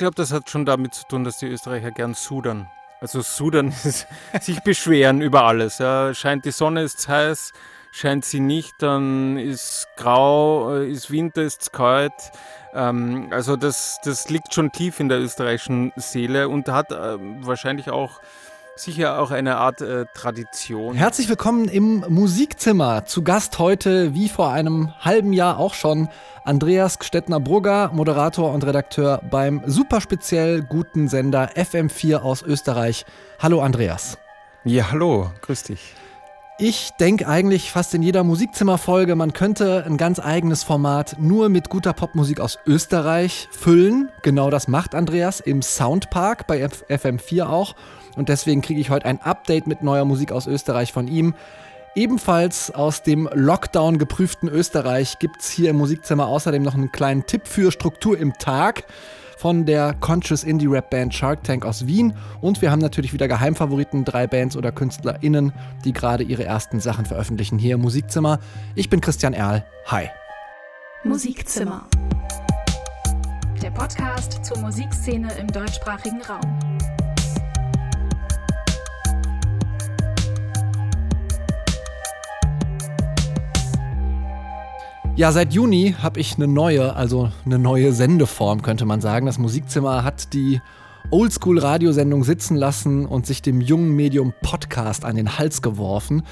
glaube, das hat schon damit zu tun, dass die Österreicher gern sudern. Also sudern ist sich beschweren über alles. Ja. Scheint die Sonne, ist heiß, scheint sie nicht, dann ist grau, äh, ist Winter, ist es kalt. Ähm, also das, das liegt schon tief in der österreichischen Seele und hat äh, wahrscheinlich auch sicher auch eine Art äh, Tradition. Herzlich willkommen im Musikzimmer. Zu Gast heute, wie vor einem halben Jahr auch schon, Andreas Gstettner-Brugger, Moderator und Redakteur beim super speziell guten Sender FM4 aus Österreich. Hallo Andreas. Ja, hallo, grüß dich. Ich denke eigentlich fast in jeder Musikzimmerfolge, man könnte ein ganz eigenes Format nur mit guter Popmusik aus Österreich füllen. Genau das macht Andreas im Soundpark bei FM4 auch. Und deswegen kriege ich heute ein Update mit neuer Musik aus Österreich von ihm. Ebenfalls aus dem Lockdown geprüften Österreich gibt es hier im Musikzimmer außerdem noch einen kleinen Tipp für Struktur im Tag von der Conscious Indie Rap Band Shark Tank aus Wien. Und wir haben natürlich wieder Geheimfavoriten, drei Bands oder KünstlerInnen, die gerade ihre ersten Sachen veröffentlichen hier im Musikzimmer. Ich bin Christian Erl. Hi. Musikzimmer. Der Podcast zur Musikszene im deutschsprachigen Raum. Ja, seit Juni habe ich eine neue, also eine neue Sendeform, könnte man sagen. Das Musikzimmer hat die Oldschool-Radiosendung sitzen lassen und sich dem jungen Medium Podcast an den Hals geworfen.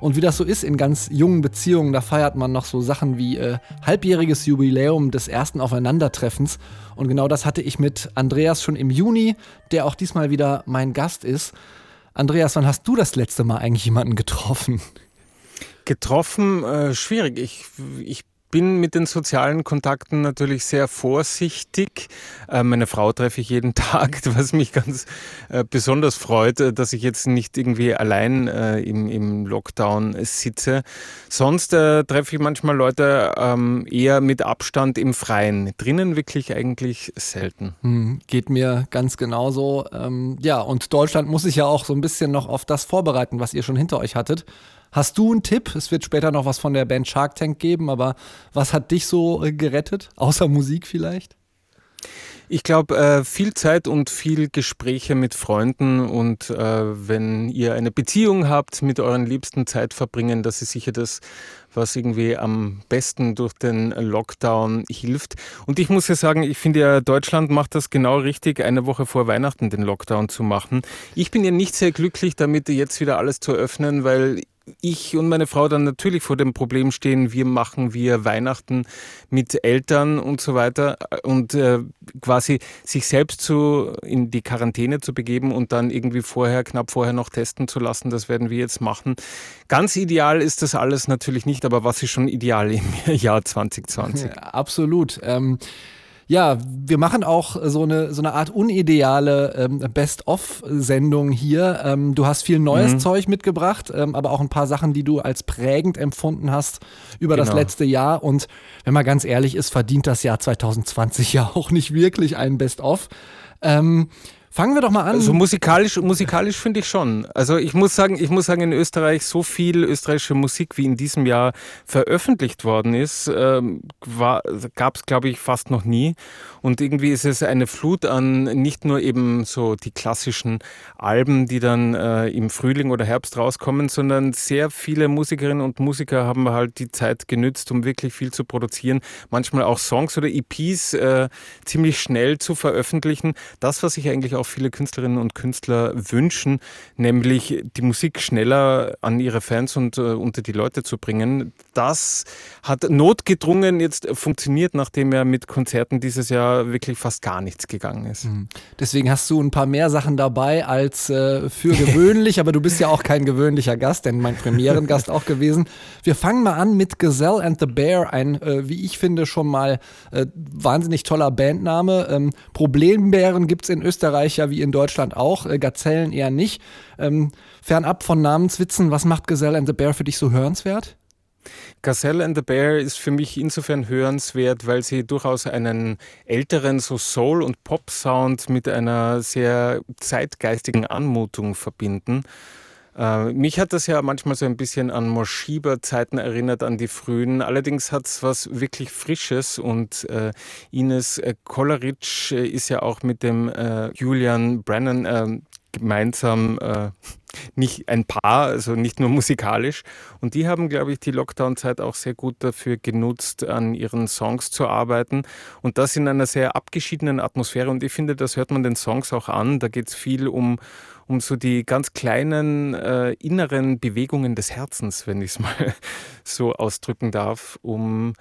Und wie das so ist in ganz jungen Beziehungen, da feiert man noch so Sachen wie äh, halbjähriges Jubiläum des ersten Aufeinandertreffens. Und genau das hatte ich mit Andreas schon im Juni, der auch diesmal wieder mein Gast ist. Andreas, wann hast du das letzte Mal eigentlich jemanden getroffen? Getroffen, äh, schwierig. Ich, ich bin mit den sozialen Kontakten natürlich sehr vorsichtig. Äh, meine Frau treffe ich jeden Tag, was mich ganz äh, besonders freut, äh, dass ich jetzt nicht irgendwie allein im, Lockdown sitze. Sonst treffe ich manchmal Leute ähm, eher mit Abstand im Freien. Drinnen wirklich eigentlich selten. Hm, geht mir ganz genauso. Ähm, ja, und Deutschland muss sich ja auch so ein bisschen noch auf das vorbereiten, was ihr schon hinter euch hattet. Hast du einen Tipp? Es wird später noch was von der Band Shark Tank geben, aber was hat dich so äh, gerettet? Außer Musik vielleicht? Ich glaube, äh, viel Zeit und viel Gespräche mit Freunden und äh, wenn ihr eine Beziehung habt, mit euren Liebsten Zeit verbringen, das ist sicher das, was irgendwie am besten durch den Lockdown hilft. Und ich muss ja sagen, ich finde ja, Deutschland macht das genau richtig, eine Woche vor Weihnachten den Lockdown zu machen. Ich bin ja nicht sehr glücklich damit, jetzt wieder alles zu öffnen, weil ich und meine Frau dann natürlich vor dem Problem stehen, wie machen wir Weihnachten mit Eltern und so weiter und äh, quasi sich selbst zu, in die Quarantäne zu begeben und dann irgendwie vorher, knapp vorher noch testen zu lassen, das werden wir jetzt machen. Ganz ideal ist das alles natürlich nicht, aber was ist schon ideal im Jahr 2020? Ja, absolut. Ähm ja, wir machen auch so eine, so eine Art unideale ähm, Best-of-Sendung hier. Ähm, du hast viel neues mhm. Zeug mitgebracht, ähm, aber auch ein paar Sachen, die du als prägend empfunden hast über genau. das letzte Jahr. Und wenn man ganz ehrlich ist, verdient das Jahr 2020 ja auch nicht wirklich ein Best-of. Ähm, Fangen wir doch mal an. Also musikalisch, musikalisch finde ich schon. Also ich muss sagen, ich muss sagen, in Österreich so viel österreichische Musik wie in diesem Jahr veröffentlicht worden ist, ähm, gab es glaube ich fast noch nie. Und irgendwie ist es eine Flut an nicht nur eben so die klassischen Alben, die dann äh, im Frühling oder Herbst rauskommen, sondern sehr viele Musikerinnen und Musiker haben halt die Zeit genützt, um wirklich viel zu produzieren. Manchmal auch Songs oder EPs äh, ziemlich schnell zu veröffentlichen. Das, was ich eigentlich auch viele Künstlerinnen und Künstler wünschen, nämlich die Musik schneller an ihre Fans und äh, unter die Leute zu bringen. Das hat notgedrungen jetzt funktioniert, nachdem er mit Konzerten dieses Jahr wirklich fast gar nichts gegangen ist. Mhm. Deswegen hast du ein paar mehr Sachen dabei als äh, für gewöhnlich, aber du bist ja auch kein gewöhnlicher Gast, denn mein Premierengast auch gewesen. Wir fangen mal an mit Gazelle and the Bear, ein, äh, wie ich finde, schon mal äh, wahnsinnig toller Bandname. Ähm, Problembären gibt es in Österreich ja wie in Deutschland auch, äh, Gazellen eher nicht. Ähm, fernab von Namenswitzen, was macht Gazelle and the Bear für dich so hörenswert? Gazelle and the Bear ist für mich insofern hörenswert, weil sie durchaus einen älteren so Soul- und Pop-Sound mit einer sehr zeitgeistigen Anmutung verbinden. Äh, mich hat das ja manchmal so ein bisschen an Moschiber-Zeiten erinnert, an die frühen. Allerdings hat es was wirklich Frisches und äh, Ines äh, Kolleritsch äh, ist ja auch mit dem äh, Julian Brennan äh, gemeinsam nicht ein Paar, also nicht nur musikalisch. Und die haben, glaube ich, die Lockdown-Zeit auch sehr gut dafür genutzt, an ihren Songs zu arbeiten. Und das in einer sehr abgeschiedenen Atmosphäre. Und ich finde, das hört man den Songs auch an. Da geht es viel um, um so die ganz kleinen äh, inneren Bewegungen des Herzens, wenn ich es mal so ausdrücken darf, um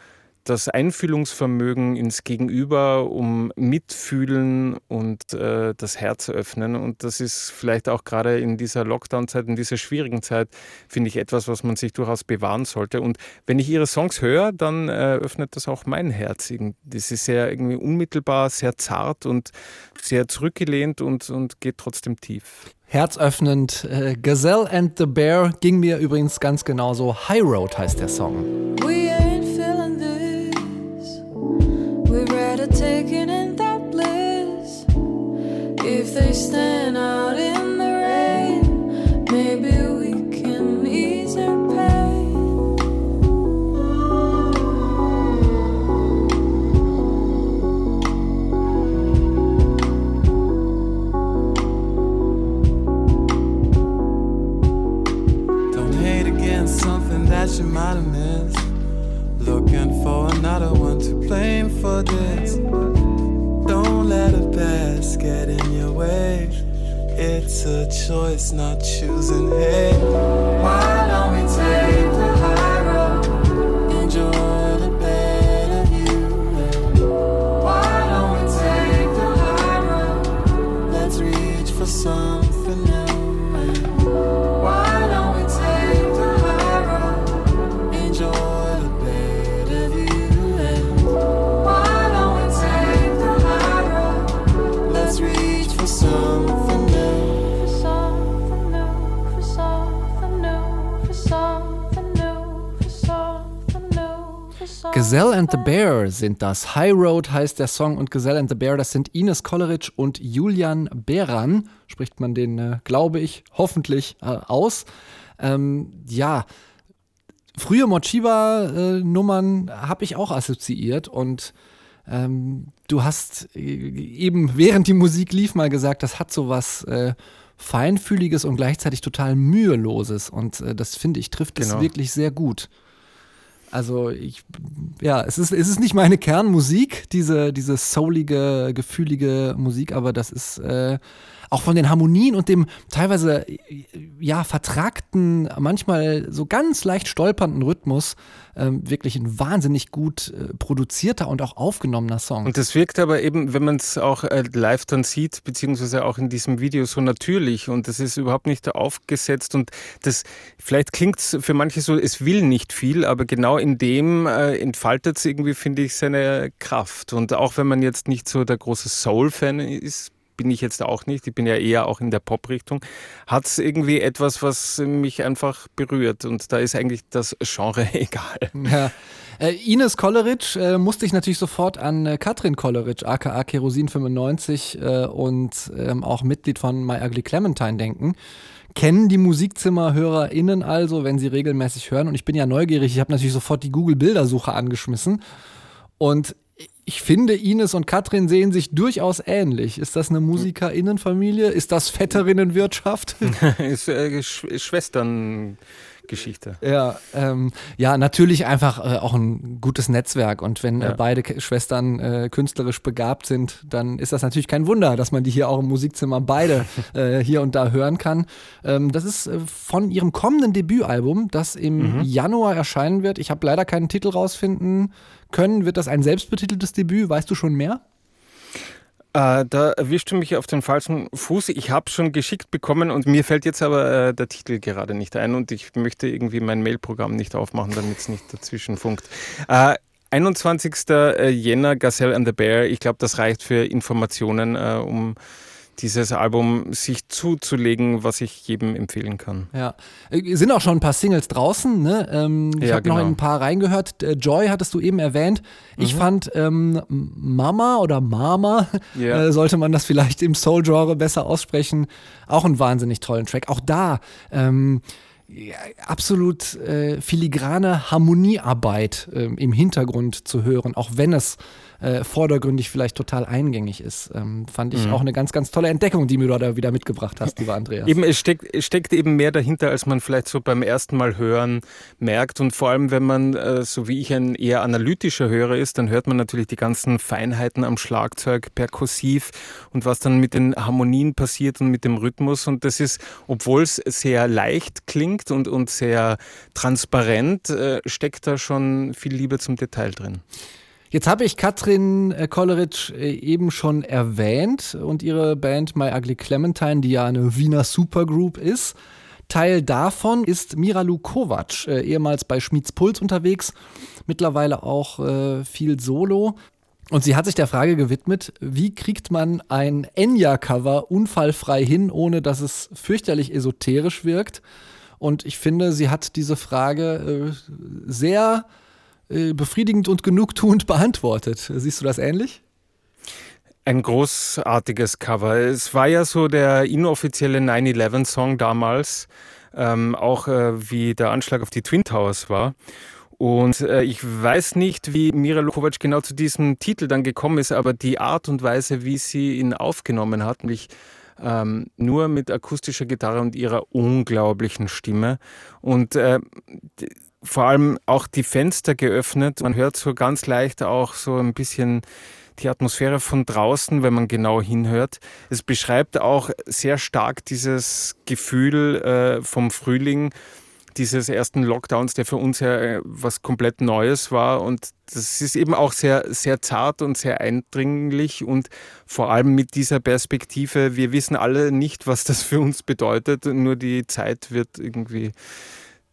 das Einfühlungsvermögen ins Gegenüber, um mitfühlen und äh, das Herz öffnen. Und das ist vielleicht auch gerade in dieser Lockdown-Zeit, in dieser schwierigen Zeit, finde ich etwas, was man sich durchaus bewahren sollte. Und wenn ich ihre Songs höre, dann äh, öffnet das auch mein Herz. Das ist sehr irgendwie unmittelbar, sehr zart und sehr zurückgelehnt und, und geht trotzdem tief. Herzöffnend. Äh, Gazelle and the Bear ging mir übrigens ganz genauso. High Road heißt der Song. We they stand out and the Bear sind das. High Road heißt der Song und Gazelle and the Bear, das sind Ines Kolleritsch und Julian Beran. Spricht man den, äh, glaube ich, hoffentlich äh, aus. Ähm, ja, frühe Mochiba-Nummern habe ich auch assoziiert und ähm, du hast äh, eben während die Musik lief mal gesagt, das hat so was äh, feinfühliges und gleichzeitig total müheloses und äh, das finde ich trifft es Genau. wirklich sehr gut. Also ich, ja, es ist, es ist nicht meine Kernmusik, diese, diese soulige, gefühlige Musik, aber das ist äh, auch von den Harmonien und dem teilweise, äh, ja, vertragten, manchmal so ganz leicht stolpernden Rhythmus ähm, wirklich ein wahnsinnig gut äh, produzierter und auch aufgenommener Song. Und das wirkt aber eben, wenn man es auch äh, live dann sieht, beziehungsweise auch in diesem Video so natürlich und das ist überhaupt nicht aufgesetzt und das, vielleicht klingt es für manche so, es will nicht viel, aber genau in dem äh, entfaltet es irgendwie, finde ich, seine Kraft. Und auch wenn man jetzt nicht so der große Soul-Fan ist, bin ich jetzt auch nicht, ich bin ja eher auch in der Pop-Richtung, hat es irgendwie etwas, was mich einfach berührt und da ist eigentlich das Genre egal. Ja. Äh, Ines Kolleritsch äh, musste ich natürlich sofort an äh, Katrin Kolleritsch, aka Kerosin 95 äh, und ähm, auch Mitglied von My Ugly Clementine denken. Kennen die MusikzimmerhörerInnen also, wenn sie regelmäßig hören. Und ich bin ja neugierig, ich habe natürlich sofort die Google-Bildersuche angeschmissen. Und ich finde, Ines und Katrin sehen sich durchaus ähnlich. Ist das eine MusikerInnenfamilie? Ist das Vetterinnenwirtschaft? ist äh, Sch Schwesterngeschichte. Ja, ähm, ja, natürlich einfach äh, auch ein gutes Netzwerk. Und wenn Ja. äh, beide K Schwestern äh, künstlerisch begabt sind, dann ist das natürlich kein Wunder, dass man die hier auch im Musikzimmer beide äh, hier und da hören kann. Ähm, das ist äh, von ihrem kommenden Debütalbum, das im Januar erscheinen wird. Ich habe leider keinen Titel rausfinden können. Wird das ein selbstbetiteltes Debüt? Weißt du schon mehr? Äh, da erwischst du mich auf den falschen Fuß. Ich habe schon geschickt bekommen und mir fällt jetzt aber äh, der Titel gerade nicht ein und ich möchte irgendwie mein Mailprogramm nicht aufmachen, damit es nicht dazwischen funkt. Äh, 21. Jänner, Gazelle and the Bear. Ich glaube, das reicht für Informationen, äh, um dieses Album sich zuzulegen, was ich jedem empfehlen kann. Ja, äh, sind auch schon ein paar Singles draußen. Ne? Ähm, ich Ja, habe noch genau. in ein paar reingehört. Äh, Joy hattest du eben erwähnt. Ich Mhm. fand ähm, Mama oder Mama, Ja. äh, sollte man das vielleicht im Soul-Genre besser aussprechen, auch einen wahnsinnig tollen Track. Auch da ähm, ja, absolut äh, filigrane Harmoniearbeit ähm, im Hintergrund zu hören, auch wenn es äh, vordergründig vielleicht total eingängig ist. Ähm, fand Mhm. ich auch eine ganz, ganz tolle Entdeckung, die mir du da wieder mitgebracht hast, lieber Andreas. Eben, es steckt, es steckt eben mehr dahinter, als man vielleicht so beim ersten Mal hören merkt. Und vor allem, wenn man, äh, so wie ich, ein eher analytischer Hörer ist, dann hört man natürlich die ganzen Feinheiten am Schlagzeug, perkussiv und was dann mit den Harmonien passiert und mit dem Rhythmus. Und das ist, obwohl es sehr leicht klingt und, und sehr transparent, äh, steckt da schon viel Liebe zum Detail drin. Jetzt habe ich Katrin äh, Kolleritsch äh, eben schon erwähnt und ihre Band My Ugly Clementine, die ja eine Wiener Supergroup ist. Teil davon ist Miralu Kovac, äh, ehemals bei Schmieds Puls unterwegs, mittlerweile auch viel Solo. Und sie hat sich der Frage gewidmet, wie kriegt man ein Enya-Cover unfallfrei hin, ohne dass es fürchterlich esoterisch wirkt. Und ich finde, sie hat diese Frage sehr befriedigend und genugtuend beantwortet. Siehst du das ähnlich? Ein großartiges Cover. Es war ja so der inoffizielle 9-11-Song damals, ähm, auch äh, wie der Anschlag auf die Twin Towers war. Und äh, ich weiß nicht, wie Mira Lukovac genau zu diesem Titel dann gekommen ist, aber die Art und Weise, wie sie ihn aufgenommen hat, nämlich ähm, nur mit akustischer Gitarre und ihrer unglaublichen Stimme. Und äh, vor allem auch die Fenster geöffnet. Man hört so ganz leicht auch so ein bisschen die Atmosphäre von draußen, wenn man genau hinhört. Es beschreibt auch sehr stark dieses Gefühl äh, vom Frühling, dieses ersten Lockdowns, der für uns ja äh, was komplett Neues war. Und das ist eben auch sehr, sehr zart und sehr eindringlich und vor allem mit dieser Perspektive, wir wissen alle nicht, was das für uns bedeutet, nur die Zeit wird irgendwie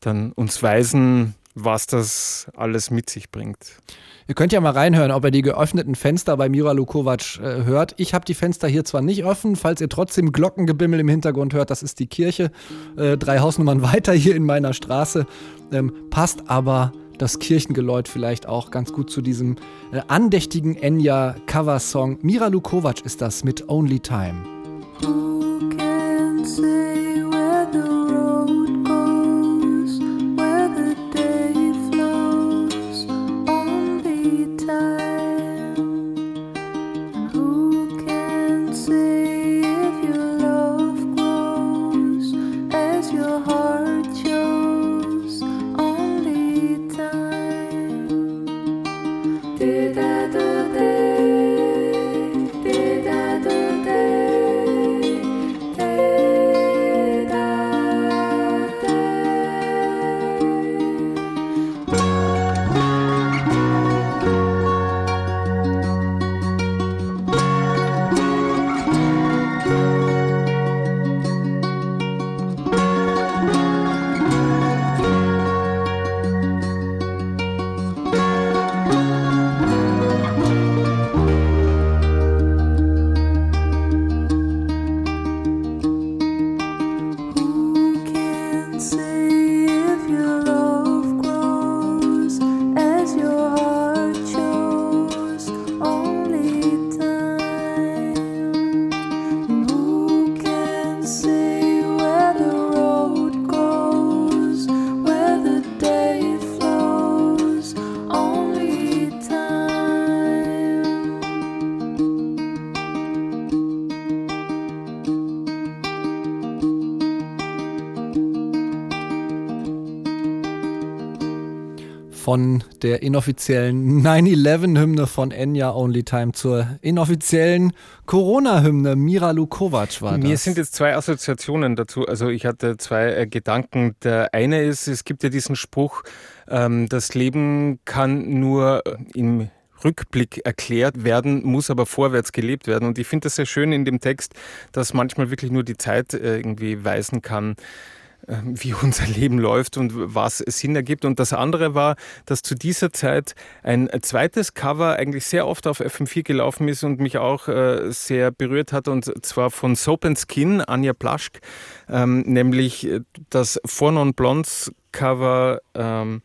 dann uns weisen, was das alles mit sich bringt. Ihr könnt ja mal reinhören, ob ihr die geöffneten Fenster bei Mira Lukovac äh, hört. Ich habe die Fenster hier zwar nicht offen, falls ihr trotzdem Glockengebimmel im Hintergrund hört, das ist die Kirche, äh, drei Hausnummern weiter hier in meiner Straße. Ähm, passt aber das Kirchengeläut vielleicht auch ganz gut zu diesem äh, andächtigen Enya-Cover-Song. Mira Lukovac ist das mit Only Time. Who can say Von der inoffiziellen 9-11-Hymne von Enya Only Time zur inoffiziellen Corona-Hymne Mira Lukovac war Mir das. sind jetzt zwei Assoziationen dazu. Also ich hatte zwei äh, Gedanken. Der eine ist, es gibt ja diesen Spruch, ähm, das Leben kann nur äh, im Rückblick erklärt werden, muss aber vorwärts gelebt werden. Und ich finde das sehr schön in dem Text, dass manchmal wirklich nur die Zeit äh, irgendwie weisen kann, wie unser Leben läuft und was Sinn ergibt. Und das andere war, dass zu dieser Zeit ein zweites Cover eigentlich sehr oft auf FM4 gelaufen ist und mich auch äh, sehr berührt hat, und zwar von Soap and Skin, Anja Plaschk, ähm, nämlich das Four Non Blondes Cover. Ähm,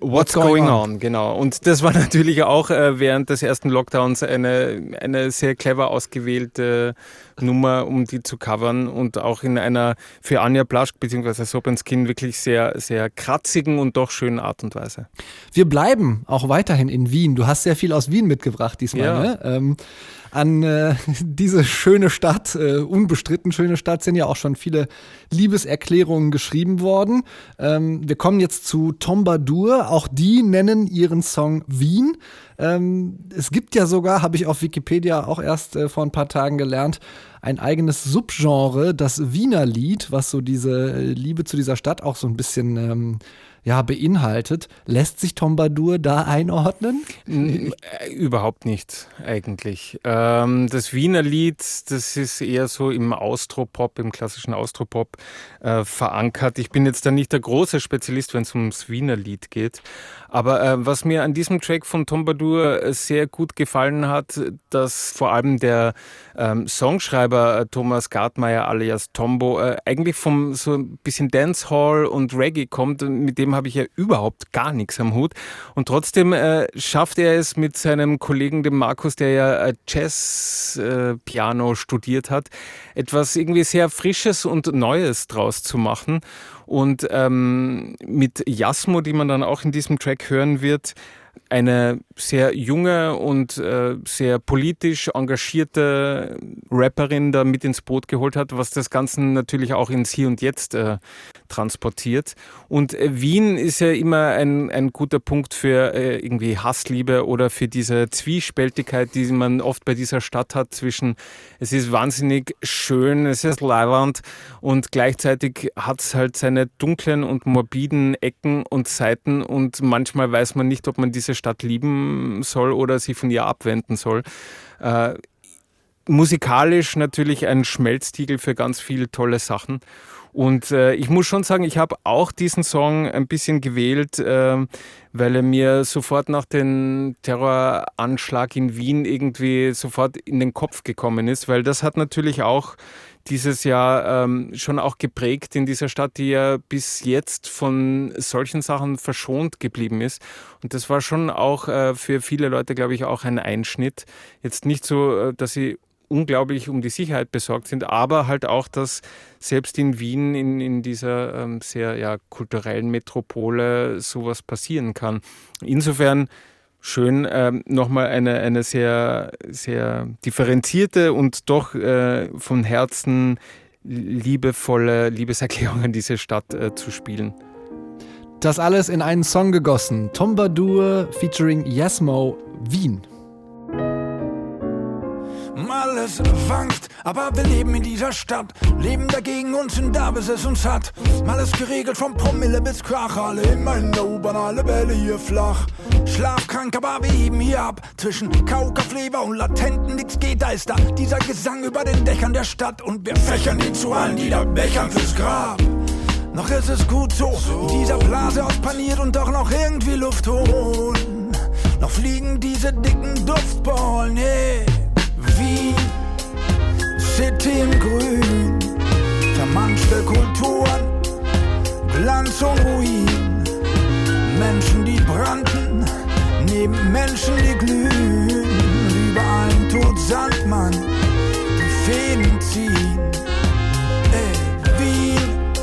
What's, going, on? genau. Und das war natürlich auch äh, während des ersten Lockdowns eine, eine sehr clever ausgewählte Nummer, um die zu covern und auch in einer für Anja Plaschk bzw. Sopenskin wirklich sehr, sehr kratzigen und doch schönen Art und Weise. Wir bleiben auch weiterhin in Wien. Du hast sehr viel aus Wien mitgebracht diesmal. Ja. Ne? Ähm, an äh, diese schöne Stadt, äh, unbestritten schöne Stadt, sind ja auch schon viele Liebeserklärungen geschrieben worden. Ähm, wir kommen jetzt zu Tombadur. Auch die nennen ihren Song Wien. Ähm, es gibt ja sogar, habe ich auf Wikipedia auch erst äh, vor ein paar Tagen gelernt, ein eigenes Subgenre, das Wiener Lied, was so diese äh, Liebe zu dieser Stadt auch so ein bisschen ähm, ja, beinhaltet. Lässt sich Tombadur da einordnen? Äh, überhaupt nicht, eigentlich. Ähm, das Wiener Lied, das ist eher so im Austropop, im klassischen Austropop äh, verankert. Ich bin jetzt da nicht der große Spezialist, wenn es ums Wiener Lied geht. Aber äh, was mir an diesem Track von Tombadur äh, sehr gut gefallen hat, dass vor allem der ähm, Songschreiber äh, Thomas Gartmeier alias Tombo äh, eigentlich vom so ein bisschen Dancehall und Reggae kommt. Mit dem habe ich ja überhaupt gar nichts am Hut. Und trotzdem äh, schafft er es mit seinem Kollegen, dem Markus, der ja äh, Jazz-Piano studiert hat, etwas irgendwie sehr Frisches und Neues draus zu machen. Und ähm, mit Jasmo, die man dann auch in diesem Track hören wird, eine sehr junge und äh, sehr politisch engagierte Rapperin da mit ins Boot geholt hat, was das Ganze natürlich auch ins Hier und Jetzt äh, transportiert. Und äh, Wien ist ja immer ein, ein guter Punkt für äh, irgendwie Hassliebe oder für diese Zwiespältigkeit, die man oft bei dieser Stadt hat zwischen es ist wahnsinnig schön, es ist leiwand und gleichzeitig hat es halt seine dunklen und morbiden Ecken und Seiten und manchmal weiß man nicht, ob man diese Stadt lieben soll oder sich von ihr abwenden soll. Äh, musikalisch natürlich ein Schmelztiegel für ganz viele tolle Sachen. Und äh, ich muss schon sagen, ich habe auch diesen Song ein bisschen gewählt, äh, weil er mir sofort nach dem Terroranschlag in Wien irgendwie sofort in den Kopf gekommen ist, weil das hat natürlich auch dieses Jahr ähm, schon auch geprägt in dieser Stadt, die ja bis jetzt von solchen Sachen verschont geblieben ist. Und das war schon auch äh, für viele Leute, glaube ich, auch ein Einschnitt. Jetzt nicht so, äh, dass sie unglaublich um die Sicherheit besorgt sind, aber halt auch, dass selbst in Wien, in, in dieser ähm, sehr ja, kulturellen Metropole, sowas passieren kann. Insofern schön, ähm, nochmal eine, eine sehr, sehr differenzierte und doch äh, von Herzen liebevolle Liebeserklärung an diese Stadt äh, zu spielen. Das alles in einen Song gegossen. Tombadur featuring Yasmo Wien. Alles wankt, aber wir leben in dieser Stadt. Leben dagegen und sind da, bis es uns hat. Alles geregelt vom Promille bis Krach. Alle in meiner U-Bahn, alle Bälle hier flach. Schlafkrank, aber wir heben hier ab. Zwischen Kaukafleber und Latenten nix geht, da ist da dieser Gesang über den Dächern der Stadt. Und wir fächern ihn zu allen, die da bechern fürs Grab. Noch ist es gut so, in dieser Blase aus paniert und doch noch irgendwie Luft holen. Noch fliegen diese dicken Duftballen, hey. City im Grün, vermanschte Kulturen, Glanz und Ruin, Menschen, die brannten, neben Menschen, die glühen, überall tut Sandmann, die Fäden ziehen. Ey, Wien,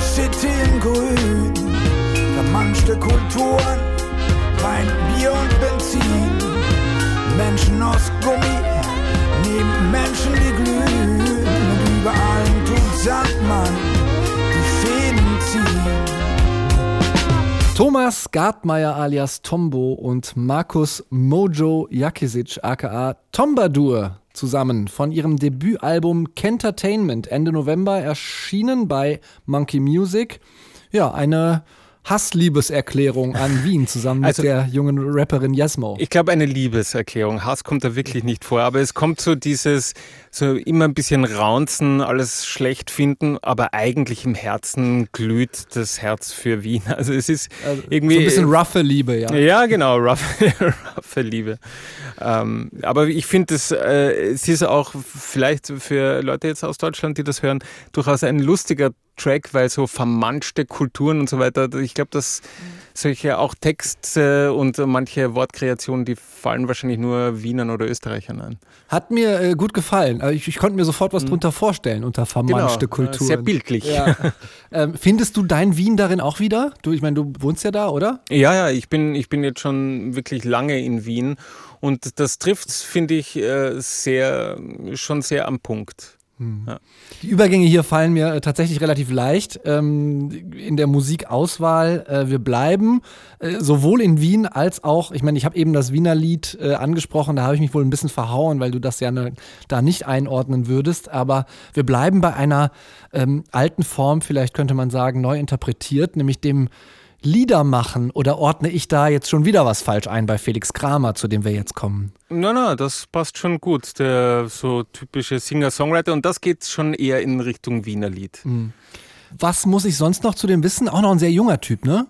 City im Grün, vermanschte Kulturen, Wein, Bier und Benzin. Menschen aus Gummi, Menschen, die glühen. Und überall tut Sandmann die Fäden ziehen. Thomas Gartmeier alias Tombo und Markus Mojo Jakisic aka Tombadur zusammen von ihrem Debütalbum Kentertainment Ende November erschienen bei Monkey Music. Ja, eine Hassliebeserklärung an Wien zusammen Also- mit der jungen Rapperin Jasmo. Ich glaube, eine Liebeserklärung. Hass kommt da wirklich nicht vor, aber es kommt so dieses, so immer ein bisschen raunzen, alles schlecht finden, aber eigentlich im Herzen glüht das Herz für Wien. Also es ist irgendwie. so ein bisschen roughe Liebe, ja. Ja, genau, roughe, roughe Liebe. Ähm, aber ich finde, es, äh, es ist auch vielleicht für Leute jetzt aus Deutschland, die das hören, durchaus ein lustiger Track, weil so vermanschte Kulturen und so weiter, ich glaube, dass solche auch Texte und manche Wortkreationen, die fallen wahrscheinlich nur Wienern oder Österreichern ein. Hat mir äh, gut gefallen. Ich, ich konnte mir sofort was drunter vorstellen unter vermanschte Genau, Kulturen. sehr bildlich. Ja. ähm, findest du dein Wien darin auch wieder? Du, ich meine, du wohnst ja da, oder? Ja, ja, ich bin, ich bin jetzt schon wirklich lange in Wien und das trifft, finde ich, äh, sehr, schon sehr am Punkt. Die Übergänge hier fallen mir äh, tatsächlich relativ leicht ähm, in der Musikauswahl. Äh, wir bleiben äh, sowohl in Wien als auch, ich meine, ich habe eben das Wiener Lied äh, angesprochen, da habe ich mich wohl ein bisschen verhauen, weil du das ja ne, da nicht einordnen würdest. Aber wir bleiben bei einer ähm, alten Form, vielleicht könnte man sagen, neu interpretiert, nämlich dem Lieder machen. Oder ordne ich da jetzt schon wieder was falsch ein bei Felix Kramer, zu dem wir jetzt kommen? Na, na, das passt schon gut. Der so typische Singer-Songwriter und das geht schon eher in Richtung Wiener Lied. Was muss ich sonst noch zu dem wissen? Auch noch ein sehr junger Typ, ne?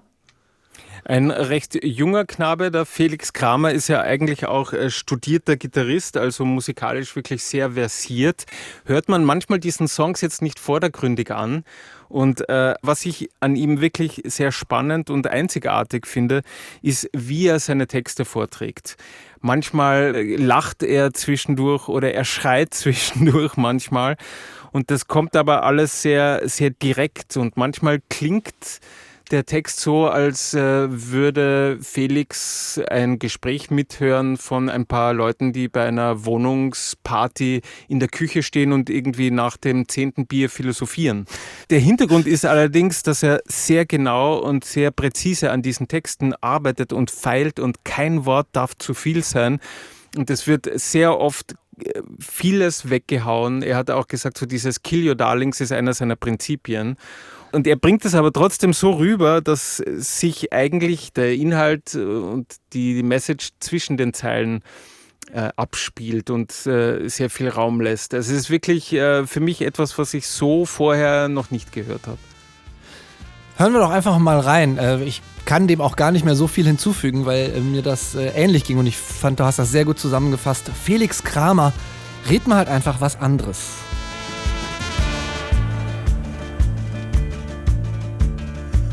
Ein recht junger Knabe, der Felix Kramer, ist ja eigentlich auch äh, studierter Gitarrist, also musikalisch wirklich sehr versiert. Hört man manchmal diesen Songs jetzt nicht vordergründig an. Und äh, was ich an ihm wirklich sehr spannend und einzigartig finde, ist, wie er seine Texte vorträgt. Manchmal äh, lacht er zwischendurch oder er schreit zwischendurch manchmal. Und das kommt aber alles sehr, sehr direkt und manchmal klingt der Text so, als äh, würde Felix ein Gespräch mithören von ein paar Leuten, die bei einer Wohnungsparty in der Küche stehen und irgendwie nach dem zehnten Bier philosophieren. Der Hintergrund ist allerdings, dass er sehr genau und sehr präzise an diesen Texten arbeitet und feilt und kein Wort darf zu viel sein. Und es wird sehr oft äh, vieles weggehauen. Er hat auch gesagt, so dieses Kill Your Darlings ist einer seiner Prinzipien. Und er bringt es aber trotzdem so rüber, dass sich eigentlich der Inhalt äh, und die Message zwischen den Zeilen äh, abspielt und äh, sehr viel Raum lässt. Also es ist wirklich äh, für mich etwas, was ich so vorher noch nicht gehört habe. Hören wir doch einfach mal rein. Äh, Ich kann dem auch gar nicht mehr so viel hinzufügen, weil äh, mir das äh, ähnlich ging und ich fand, du hast das sehr gut zusammengefasst. Felix Kramer, red mal halt einfach was anderes.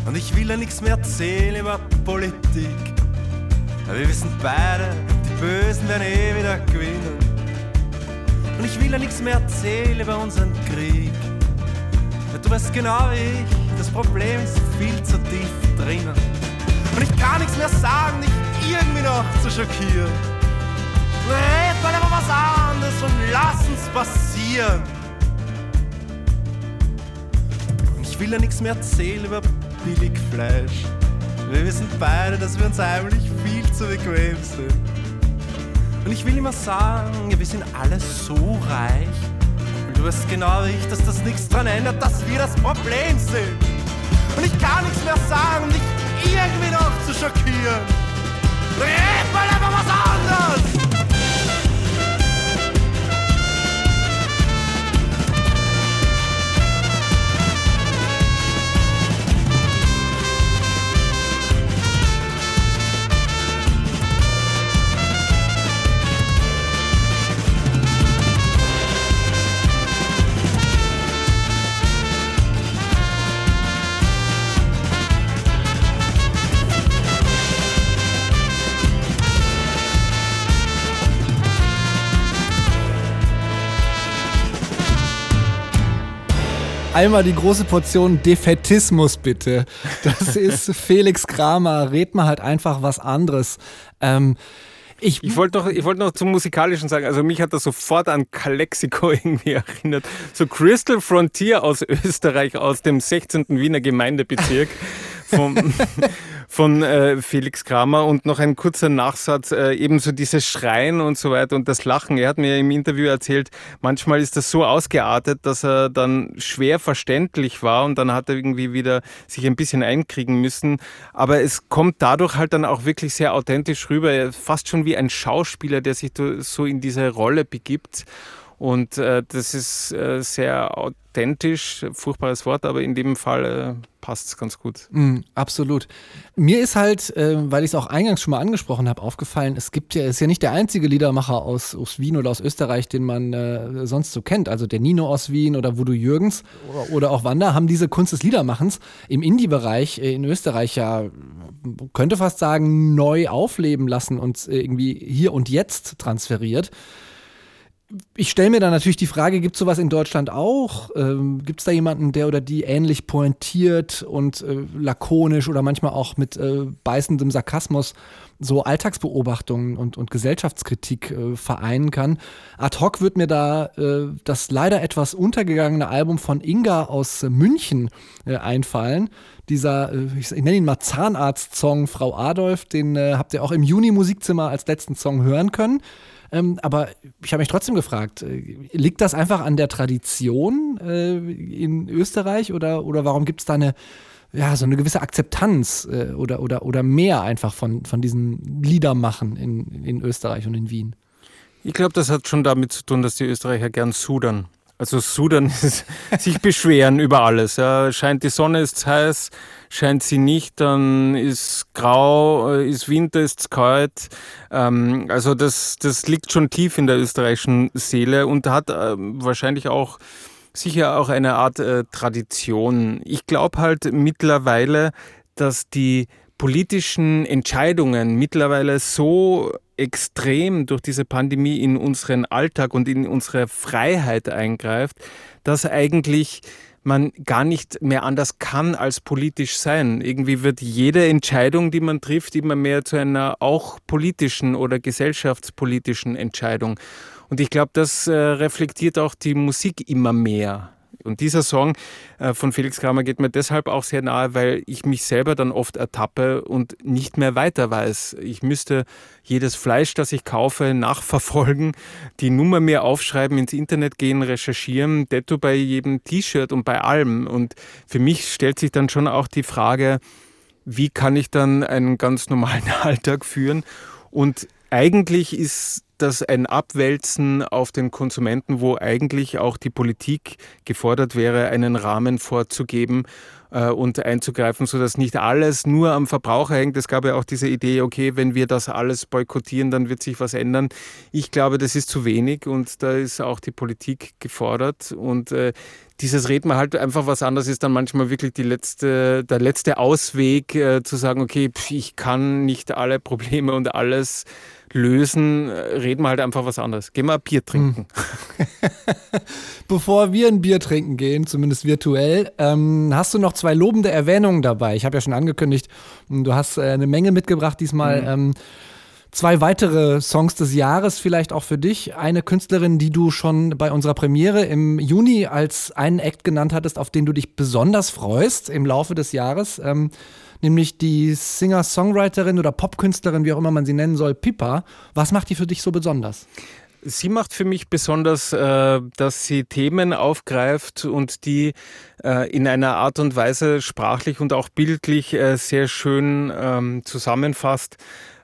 Und ich will ja nichts mehr erzählen über Politik. Wir wissen beide, die Bösen werden eh wieder gewinnen. Und ich will ja nichts mehr erzählen über unseren Krieg. Du weißt genau wie ich, das Problem ist viel zu tief drinnen. Und ich kann nichts mehr sagen, dich irgendwie noch zu schockieren. Red mal über was anderes und lass uns passieren. Und ich will ja nichts mehr erzählen über Billigfleisch. Wir wissen beide, dass wir uns heimlich viel zu bequem sind. Und ich will immer sagen, wir sind alle so reich. Und du weißt genau wie ich, dass das nichts dran ändert, dass wir das Problem sind. Und ich kann nichts mehr sagen, um dich irgendwie noch zu schockieren. Red mal einfach was anderes! Einmal die große Portion Defetismus bitte. Das ist Felix Kramer. Red mal halt einfach was anderes. Ähm, ich, Ich wollte noch, ich wollte noch zum Musikalischen sagen, also mich hat das sofort an Calexico irgendwie erinnert. So Crystal Frontier aus Österreich, aus dem 16. Wiener Gemeindebezirk. vom, von äh, Felix Kramer und noch ein kurzer Nachsatz, äh, ebenso dieses Schreien und so weiter und das Lachen. Er hat mir im Interview erzählt, manchmal ist das so ausgeartet, dass er dann schwer verständlich war und dann hat er irgendwie wieder sich ein bisschen einkriegen müssen. Aber es kommt dadurch halt dann auch wirklich sehr authentisch rüber, fast schon wie ein Schauspieler, der sich so in diese Rolle begibt. Und äh, das ist äh, sehr authentisch, furchtbares Wort, aber in dem Fall äh, passt es ganz gut. Mm, absolut. Mir ist halt, äh, weil ich es auch eingangs schon mal angesprochen habe, aufgefallen, es gibt ja, ist ja nicht der einzige Liedermacher aus, aus Wien oder aus Österreich, den man äh, sonst so kennt. Also der Nino aus Wien oder Voodoo Jürgens oder, oder auch Wanda haben diese Kunst des Liedermachens im Indie-Bereich äh, in Österreich ja, könnte fast sagen, neu aufleben lassen und irgendwie hier und jetzt transferiert ich stelle mir dann natürlich die Frage, gibt es sowas in Deutschland auch? Ähm, gibt es da jemanden, der oder die ähnlich pointiert und äh, lakonisch oder manchmal auch mit äh, beißendem Sarkasmus so Alltagsbeobachtungen und, und Gesellschaftskritik äh, vereinen kann? Ad hoc wird mir da äh, das leider etwas untergegangene Album von Inga aus München äh, einfallen. Dieser, äh, ich, ich nenne ihn mal Zahnarzt-Song Frau Adolf, den habt ihr auch im Juni Musikzimmer als letzten Song hören können. Ähm, aber ich habe mich trotzdem gefragt, äh, liegt das einfach an der Tradition äh, in Österreich oder, oder warum gibt es da eine, ja, so eine gewisse Akzeptanz äh, oder, oder, oder mehr einfach von, von diesen Liedermachen in, in Österreich und in Wien? Ich glaube, das hat schon damit zu tun, dass die Österreicher gern sudern. Also sudern ist sich beschweren über alles. Ja. Scheint die Sonne, ist heiß, scheint sie nicht, dann ist grau, äh, ist Winter, ist kalt. Ähm, also das, das liegt schon tief in der österreichischen Seele und hat äh, wahrscheinlich auch sicher auch eine Art äh, Tradition. Ich glaube halt mittlerweile, dass die politischen Entscheidungen mittlerweile so extrem durch diese Pandemie in unseren Alltag und in unsere Freiheit eingreift, dass eigentlich man gar nicht mehr anders kann als politisch sein. Irgendwie wird jede Entscheidung, die man trifft, immer mehr zu einer auch politischen oder gesellschaftspolitischen Entscheidung. Und ich glaube, das äh, reflektiert auch die Musik immer mehr. Und dieser Song äh, von Felix Kramer geht mir deshalb auch sehr nahe, weil ich mich selber dann oft ertappe und nicht mehr weiter weiß. Ich müsste jedes Fleisch, das ich kaufe, nachverfolgen, die Nummer mir aufschreiben, ins Internet gehen, recherchieren, detto bei jedem T-Shirt und bei allem. Und für mich stellt sich dann schon auch die Frage, wie kann ich dann einen ganz normalen Alltag führen? Und eigentlich ist das ein Abwälzen auf den Konsumenten, wo eigentlich auch die Politik gefordert wäre, einen Rahmen vorzugeben äh, und einzugreifen, sodass nicht alles nur am Verbraucher hängt. Es gab ja auch diese Idee, okay, wenn wir das alles boykottieren, dann wird sich was ändern. Ich glaube, das ist zu wenig und da ist auch die Politik gefordert und äh, dieses Reden halt einfach was anderes ist dann manchmal wirklich die letzte, der letzte Ausweg, äh, zu sagen, okay, pf, ich kann nicht alle Probleme und alles lösen, reden wir halt einfach was anderes. Gehen wir ein Bier trinken. Bevor wir ein Bier trinken gehen, zumindest virtuell, ähm, hast du noch zwei lobende Erwähnungen dabei. Ich habe ja schon angekündigt, du hast äh, eine Menge mitgebracht diesmal. Mhm. Ähm, zwei weitere Songs des Jahres vielleicht auch für dich. Eine Künstlerin, die du schon bei unserer Premiere im Juni als einen Act genannt hattest, auf den du dich besonders freust im Laufe des Jahres. Ähm, nämlich die Singer-Songwriterin oder Popkünstlerin, wie auch immer man sie nennen soll, Pippa. Was macht die für dich so besonders? Sie macht für mich besonders, äh, dass sie Themen aufgreift und die äh, in einer Art und Weise sprachlich und auch bildlich äh, sehr schön ähm, zusammenfasst.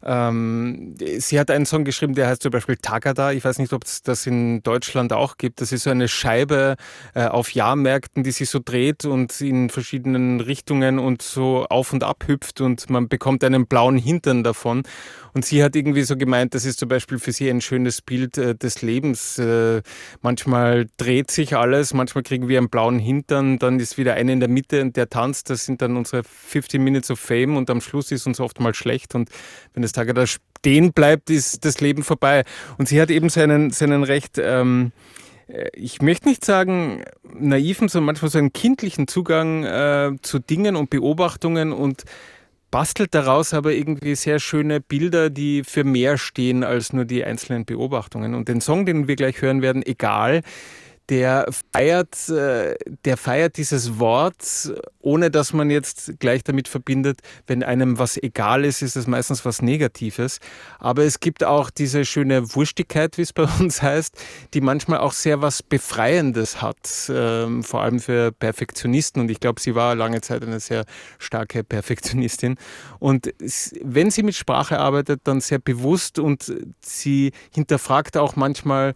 Ähm, sie hat einen Song geschrieben, der heißt zum Beispiel Tagada. Ich weiß nicht, ob es das in Deutschland auch gibt. Das ist so eine Scheibe äh, auf Jahrmärkten, die sich so dreht und in verschiedenen Richtungen und so auf und ab hüpft und man bekommt einen blauen Hintern davon. Und sie hat irgendwie so gemeint, das ist zum Beispiel für sie ein schönes Bild äh, des Lebens. Äh, manchmal dreht sich alles, manchmal kriegen wir einen blauen Hintern, dann ist wieder einer in der Mitte und der tanzt. Das sind dann unsere 15 Minutes of Fame und am Schluss ist uns oft mal schlecht. Und wenn es Tage da stehen bleibt, ist das Leben vorbei. Und sie hat eben seinen, seinen recht, ähm, äh, ich möchte nicht sagen naiven, sondern manchmal so einen kindlichen Zugang äh, zu Dingen und Beobachtungen und bastelt daraus aber irgendwie sehr schöne Bilder, die für mehr stehen als nur die einzelnen Beobachtungen. Und den Song, den wir gleich hören werden, egal, der feiert, äh, der feiert dieses Wort, ohne dass man jetzt gleich damit verbindet, wenn einem was egal ist, ist es meistens was Negatives. Aber es gibt auch diese schöne Wurstigkeit, wie es bei uns heißt, die manchmal auch sehr was Befreiendes hat, ähm, vor allem für Perfektionisten. Und ich glaube, sie war lange Zeit eine sehr starke Perfektionistin. Und wenn sie mit Sprache arbeitet, dann sehr bewusst und sie hinterfragt auch manchmal,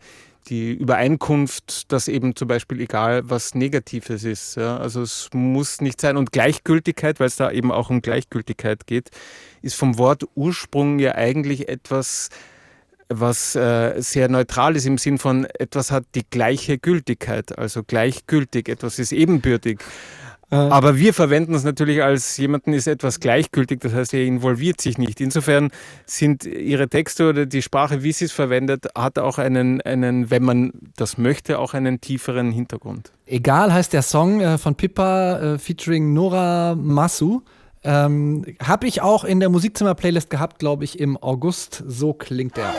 die Übereinkunft, dass eben zum Beispiel egal was Negatives ist. Ja, also es muss nicht sein. Und Gleichgültigkeit, weil es da eben auch um Gleichgültigkeit geht, ist vom Wort Ursprung ja eigentlich etwas, was äh, sehr neutral ist im Sinn von etwas hat die gleiche Gültigkeit, also gleichgültig, etwas ist ebenbürtig. Äh. Aber wir verwenden es natürlich als jemanden ist etwas gleichgültig, das heißt, er involviert sich nicht. Insofern sind ihre Texte oder die Sprache, wie sie es verwendet, hat auch einen, einen, wenn man das möchte, auch einen tieferen Hintergrund. Egal heißt der Song äh, von Pippa äh, featuring Nora Masu. Ähm, Habe ich auch in der Musikzimmer-Playlist gehabt, glaube ich, im August. So klingt der.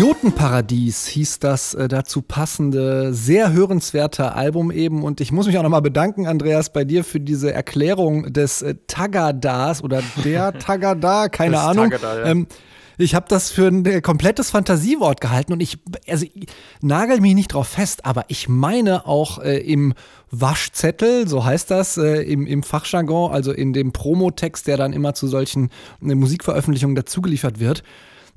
Idiotenparadies hieß das äh, dazu passende, sehr hörenswerte Album eben. Und ich muss mich auch nochmal bedanken, Andreas, bei dir für diese Erklärung des äh, Tagadas oder der Tagada, keine das Ahnung. Tagada, ja. ähm, ich habe das für ein äh, komplettes Fantasiewort gehalten und ich, also ich nagel mich nicht drauf fest, aber ich meine auch äh, im Waschzettel, so heißt das äh, im, im Fachjargon, also in dem Promotext, der dann immer zu solchen äh, Musikveröffentlichungen dazugeliefert wird,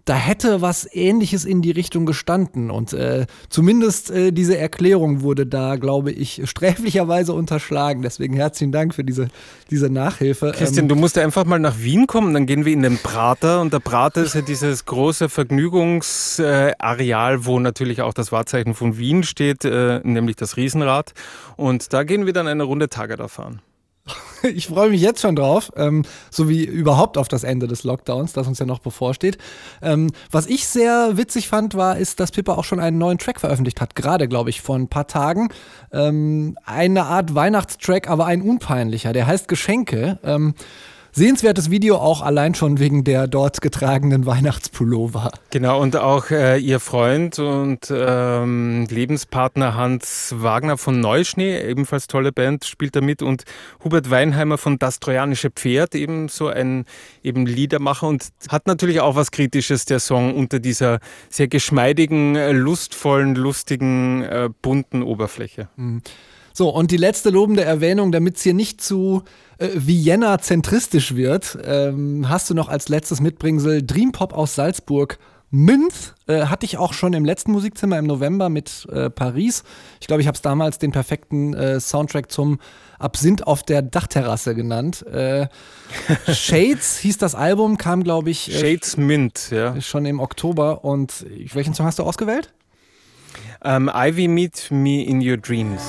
da hätte was Ähnliches in die Richtung gestanden. Und äh, zumindest äh, diese Erklärung wurde da, glaube ich, sträflicherweise unterschlagen. Deswegen herzlichen Dank für diese, diese Nachhilfe. Christian, ähm, du musst ja einfach mal nach Wien kommen, dann gehen wir in den Prater. Und der Prater ist ja dieses große Vergnügungsareal, wo natürlich auch das Wahrzeichen von Wien steht, äh, nämlich das Riesenrad. Und da gehen wir dann eine Runde Tage da fahren. ich freue mich jetzt schon drauf, ähm, so wie überhaupt auf das Ende des Lockdowns, das uns ja noch bevorsteht. Ähm, was ich sehr witzig fand, war, ist, dass Pippa auch schon einen neuen Track veröffentlicht hat, gerade, glaube ich, vor ein paar Tagen. Ähm, eine Art Weihnachtstrack, aber ein unpeinlicher, der heißt Geschenke. Sehenswertes Video auch allein schon wegen der dort getragenen Weihnachtspullover. Genau, und auch äh, ihr Freund und ähm, Lebenspartner Hans Wagner von Neuschnee, ebenfalls tolle Band, spielt da mit und Hubert Weinheimer von Das Trojanische Pferd, eben so ein eben Liedermacher und hat natürlich auch was Kritisches, der Song, unter dieser sehr geschmeidigen, äh, lustvollen, lustigen, äh, bunten Oberfläche. Mhm. So, und die letzte lobende Erwähnung, damit es hier nicht zu äh, Vienna zentristisch wird, ähm, hast du noch als letztes Mitbringsel Dream Pop aus Salzburg. Münz äh, hatte ich auch schon im letzten Musikzimmer im November mit äh, Paris. Ich glaube, ich habe es damals den perfekten äh, Soundtrack zum Absinth auf der Dachterrasse genannt. Äh, Shades hieß das Album, kam, glaube ich. Äh, Shades Mint, ja. Schon im Oktober. Und welchen Song hast du ausgewählt? Um, ähm, Ivy Meet Me in Your Dreams.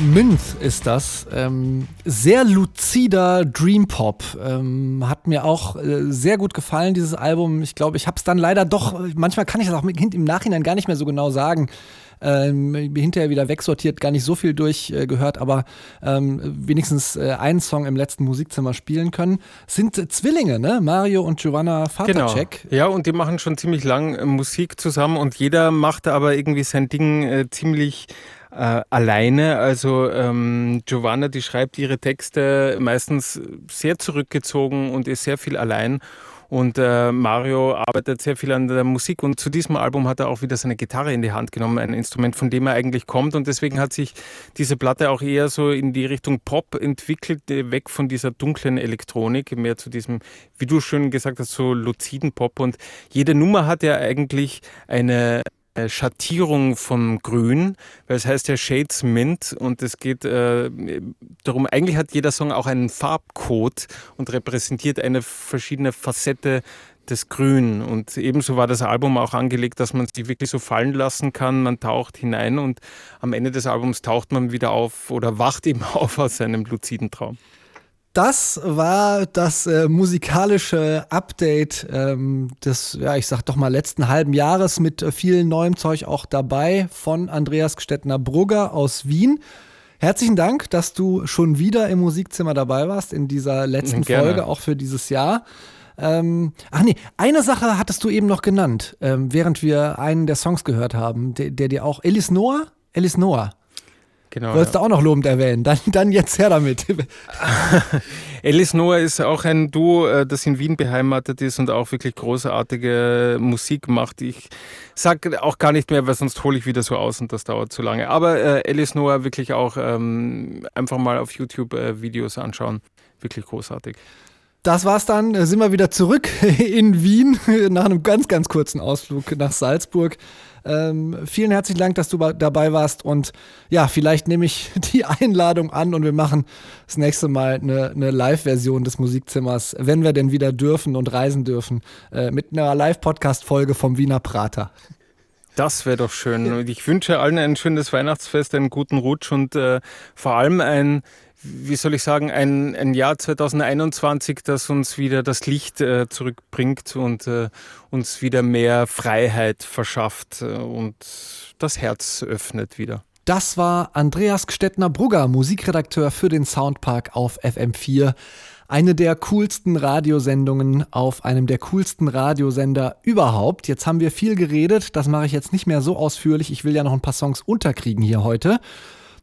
Münz ist das. Ähm, sehr luzider Dream Pop. Ähm, hat mir auch äh, sehr gut gefallen, dieses Album. Ich glaube, ich habe es dann leider doch, manchmal kann ich das auch im Nachhinein gar nicht mehr so genau sagen. Ähm, hinterher wieder wegsortiert, gar nicht so viel durchgehört, äh, aber ähm, wenigstens äh, einen Song im letzten Musikzimmer spielen können. Sind äh, Zwillinge, ne? Mario und Giovanna Vatercheck. Genau. Ja, und die machen schon ziemlich lang äh, Musik zusammen und jeder macht aber irgendwie sein Ding äh, ziemlich äh, alleine. Also ähm, Giovanna, die schreibt ihre Texte meistens sehr zurückgezogen und ist sehr viel allein. Und äh, Mario arbeitet sehr viel an der Musik und zu diesem Album hat er auch wieder seine Gitarre in die Hand genommen, ein Instrument, von dem er eigentlich kommt. Und deswegen hat sich diese Platte auch eher so in die Richtung Pop entwickelt, äh, weg von dieser dunklen Elektronik, mehr zu diesem, wie du schön gesagt hast, so luziden Pop. Und jede Nummer hat ja eigentlich eine Schattierung vom Grün, weil es heißt ja Shades Mint und es geht äh, darum, eigentlich hat jeder Song auch einen Farbcode und repräsentiert eine verschiedene Facette des Grün. Und ebenso war das Album auch angelegt, dass man sich wirklich so fallen lassen kann. Man taucht hinein und am Ende des Albums taucht man wieder auf oder wacht eben auf aus seinem luziden Traum. Das war das äh, musikalische Update ähm, des, ja, ich sag doch mal, letzten halben Jahres mit äh, viel neuem Zeug auch dabei von Andreas Gstettner-Brugger aus Wien. Herzlichen Dank, dass du schon wieder im Musikzimmer dabei warst in dieser letzten Gerne. Folge, auch für dieses Jahr. Ähm, ach nee, eine Sache hattest du eben noch genannt, ähm, während wir einen der Songs gehört haben, der, der dir auch, Elis Noah? Elis Noah. Genau. Wolltest du auch noch lobend erwähnen? Dann, dann jetzt her damit. Alice Noah ist auch ein Duo, äh, das in Wien beheimatet ist und auch wirklich großartige Musik macht. Ich sage auch gar nicht mehr, weil sonst hole ich wieder so aus und das dauert zu lange. Aber äh, Alice Noah wirklich auch ähm, einfach mal auf YouTube äh, Videos anschauen. Wirklich großartig. Das war's dann. Äh, Sind wir wieder zurück in Wien nach einem ganz, ganz kurzen Ausflug nach Salzburg. Ähm, vielen herzlichen Dank, dass du dabei warst. Und ja, vielleicht nehme ich die Einladung an und wir machen das nächste Mal eine, eine Live-Version des Musikzimmers, wenn wir denn wieder dürfen und reisen dürfen, äh, mit einer Live-Podcast-Folge vom Wiener Prater. Das wäre doch schön. Und ich wünsche allen ein schönes Weihnachtsfest, einen guten Rutsch und äh, vor allem ein, wie soll ich sagen, ein, ein Jahr 2021, das uns wieder das Licht äh, zurückbringt und äh, uns wieder mehr Freiheit verschafft äh, und das Herz öffnet wieder. Das war Andreas Gstettner-Brugger, Musikredakteur für den Soundpark auf FM4. Eine der coolsten Radiosendungen auf einem der coolsten Radiosender überhaupt. Jetzt haben wir viel geredet, das mache ich jetzt nicht mehr so ausführlich. Ich will ja noch ein paar Songs unterkriegen hier heute.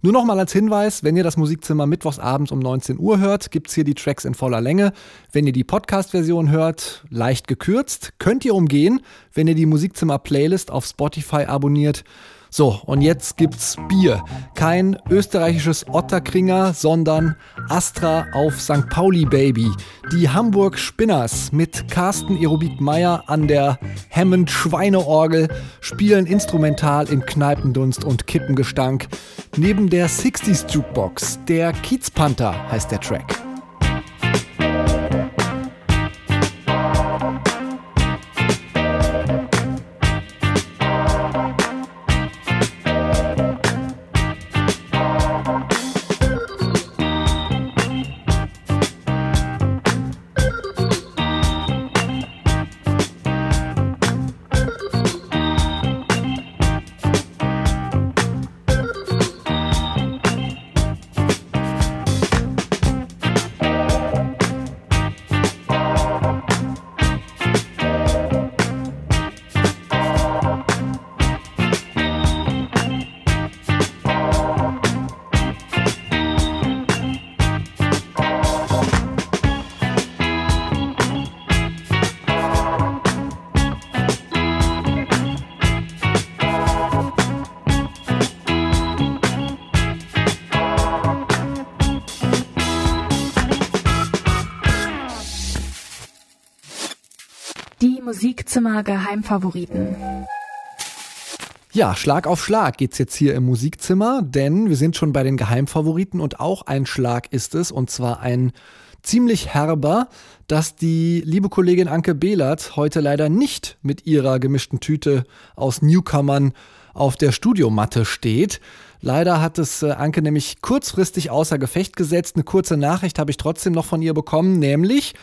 Nur noch mal als Hinweis, wenn ihr das Musikzimmer mittwochs abends um 19 Uhr hört, gibt's hier die Tracks in voller Länge. Wenn ihr die Podcast-Version hört, leicht gekürzt, könnt ihr umgehen, wenn ihr die Musikzimmer-Playlist auf Spotify abonniert. So, und jetzt gibt's Bier. Kein österreichisches Otterkringer, sondern Astra auf St. Pauli Baby. Die Hamburg Spinners mit Carsten Aerobik Meyer an der Hammond Schweineorgel spielen instrumental im Kneipendunst und Kippengestank. Neben der 60s Jukebox, der Kiezpanther heißt der Track. Musikzimmer Geheimfavoriten. Ja, Schlag auf Schlag geht's jetzt hier im Musikzimmer, denn wir sind schon bei den Geheimfavoriten und auch ein Schlag ist es, und zwar ein ziemlich herber, dass die liebe Kollegin Anke Behlert heute leider nicht mit ihrer gemischten Tüte aus Newcomern auf der Studiomatte steht. Leider hat es äh, Anke nämlich kurzfristig außer Gefecht gesetzt. Eine kurze Nachricht habe ich trotzdem noch von ihr bekommen, nämlich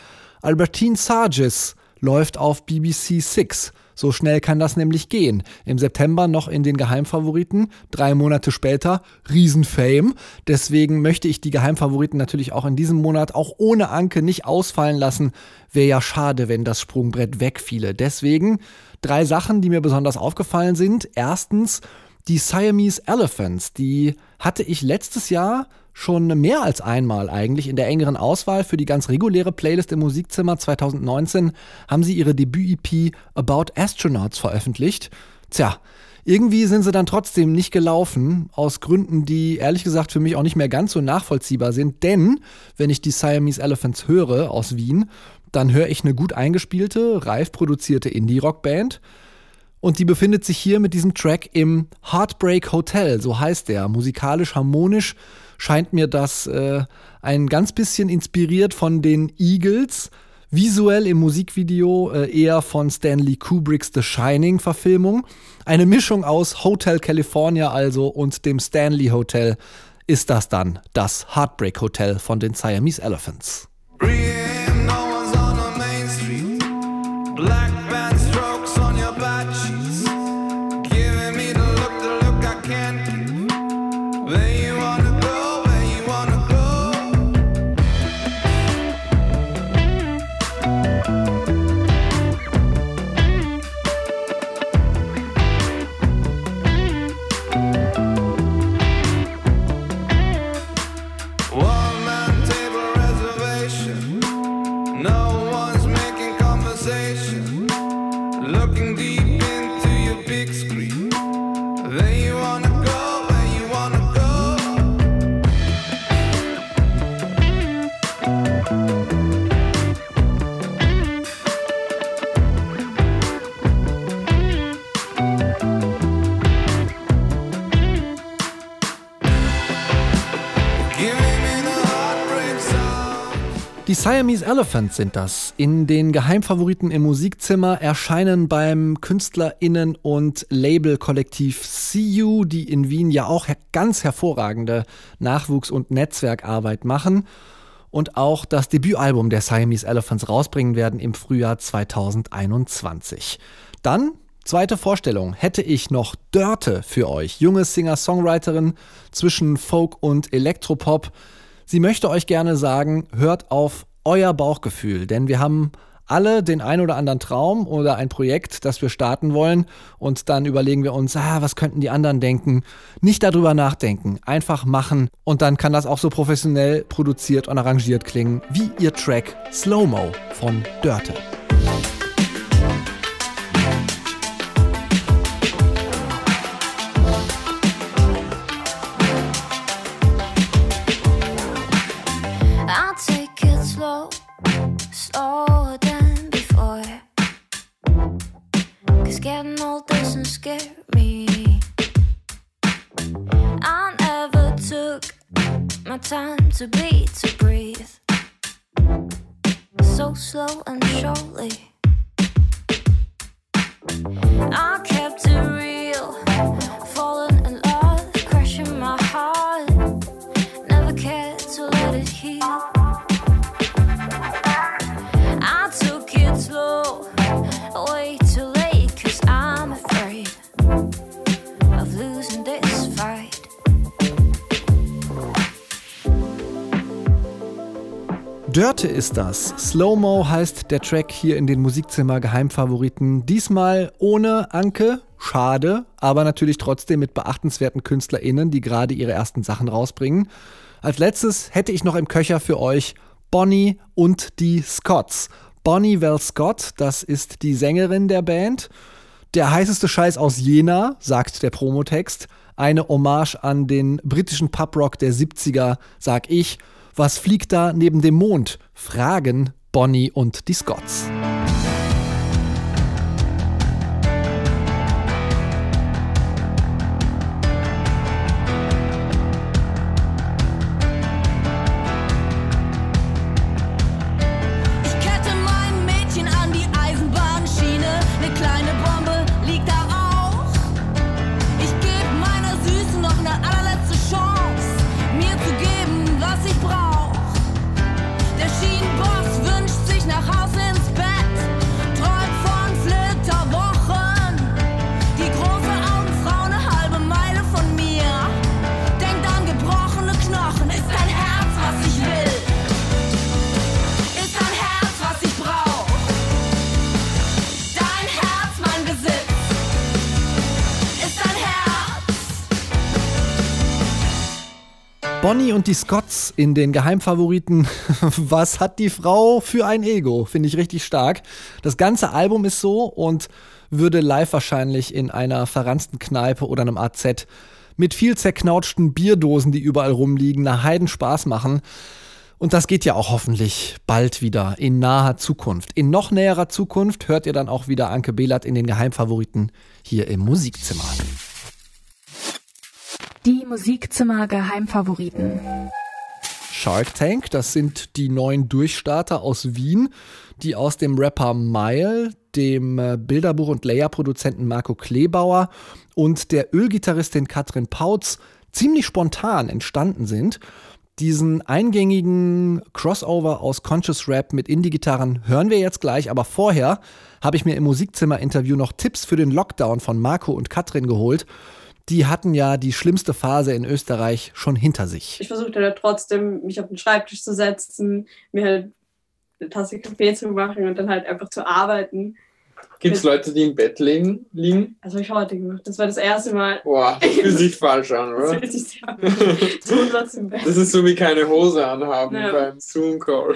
Albertine Sargis läuft auf BBC Six. So schnell kann das nämlich gehen. Im September noch in den Geheimfavoriten, drei Monate später Riesenfame. Deswegen möchte ich die Geheimfavoriten natürlich auch in diesem Monat auch ohne Anke nicht ausfallen lassen. Wäre ja schade, wenn das Sprungbrett wegfiele. Deswegen drei Sachen, die mir besonders aufgefallen sind. Erstens die Siamese Elephants. Die hatte ich letztes Jahr schon mehr als einmal eigentlich in der engeren Auswahl für die ganz reguläre Playlist im Musikzimmer 2019 haben sie ihre Debüt-EP About Astronauts veröffentlicht. Tja, irgendwie sind sie dann trotzdem nicht gelaufen, aus Gründen, die ehrlich gesagt für mich auch nicht mehr ganz so nachvollziehbar sind. Denn wenn ich die Siamese Elephants höre aus Wien, dann höre ich eine gut eingespielte, reif produzierte Indie-Rock-Band. Und die befindet sich hier mit diesem Track im Heartbreak Hotel, so heißt der. Musikalisch harmonisch scheint mir das äh, ein ganz bisschen inspiriert von den Eagles. Visuell im Musikvideo äh, eher von Stanley Kubricks The Shining Verfilmung. Eine Mischung aus Hotel California also und dem Stanley Hotel ist das dann das Heartbreak Hotel von den Siamese Elephants. Black Siamese Elephants sind das. In den Geheimfavoriten im Musikzimmer erscheinen beim KünstlerInnen- und Labelkollektiv CU, die in Wien ja auch ganz hervorragende Nachwuchs- und Netzwerkarbeit machen und auch das Debütalbum der Siamese Elephants rausbringen werden im Frühjahr 2021. Dann Zweite Vorstellung hätte ich noch Dörte für euch, junge Singer-Songwriterin zwischen Folk und Elektropop. Sie möchte euch gerne sagen, hört auf euer Bauchgefühl, denn wir haben alle den ein oder anderen Traum oder ein Projekt, das wir starten wollen und dann überlegen wir uns, ah, was könnten die anderen denken? Nicht darüber nachdenken, einfach machen und dann kann das auch so professionell produziert und arrangiert klingen wie ihr Track Slow Mo von Dörte. Dörte ist das. Slow-Mo heißt der Track hier in den Musikzimmer Geheimfavoriten. Diesmal ohne Anke. Schade, aber natürlich trotzdem mit beachtenswerten KünstlerInnen, die gerade ihre ersten Sachen rausbringen. Als letztes hätte ich noch im Köcher für euch Bonnie und die Scots. Bonnie Vel Scott, das ist die Sängerin der Band. Der heißeste Scheiß aus Jena, sagt der Promotext. Eine Hommage an den britischen Pubrock der 70er, sag ich. Was fliegt da neben dem Mond? Fragen Bonnie und die Scots. Und die Scots in den Geheimfavoriten. Was hat die Frau für ein Ego? Finde ich richtig stark. Das ganze Album ist so und würde live wahrscheinlich in einer verranzten Kneipe oder einem AZ mit viel zerknautschten Bierdosen, die überall rumliegen, eine Heiden Spaß machen. Und das geht ja auch hoffentlich bald wieder in naher Zukunft. In noch näherer Zukunft hört ihr dann auch wieder Anke Behlert in den Geheimfavoriten hier im Musikzimmer. Die Musikzimmer Geheimfavoriten. Shark Tank, das sind die neuen Durchstarter aus Wien, die aus dem Rapper Mile, dem äh, Bilderbuch- und Layer-Produzenten Marco Klebauer und der Ölgitarristin Katrin Pautz ziemlich spontan entstanden sind. Diesen eingängigen Crossover aus Conscious Rap mit Indie-Gitarren hören wir jetzt gleich, aber vorher habe ich mir im Musikzimmer-Interview noch Tipps für den Lockdown von Marco und Katrin geholt. Die hatten ja die schlimmste Phase in Österreich schon hinter sich. Ich versuchte da trotzdem, mich auf den Schreibtisch zu setzen, mir halt eine Tasse Kaffee zu machen und dann halt einfach zu arbeiten. Gibt es Leute, die im Bett liegen? liegen? Das habe ich heute gemacht. Das war das erste Mal. Boah, das fühlt sich falsch an, Das oder? fühlt sich sehr an. Tonsatz im Bett. Das ist so wie keine Hose anhaben Ja. beim Zoom-Call.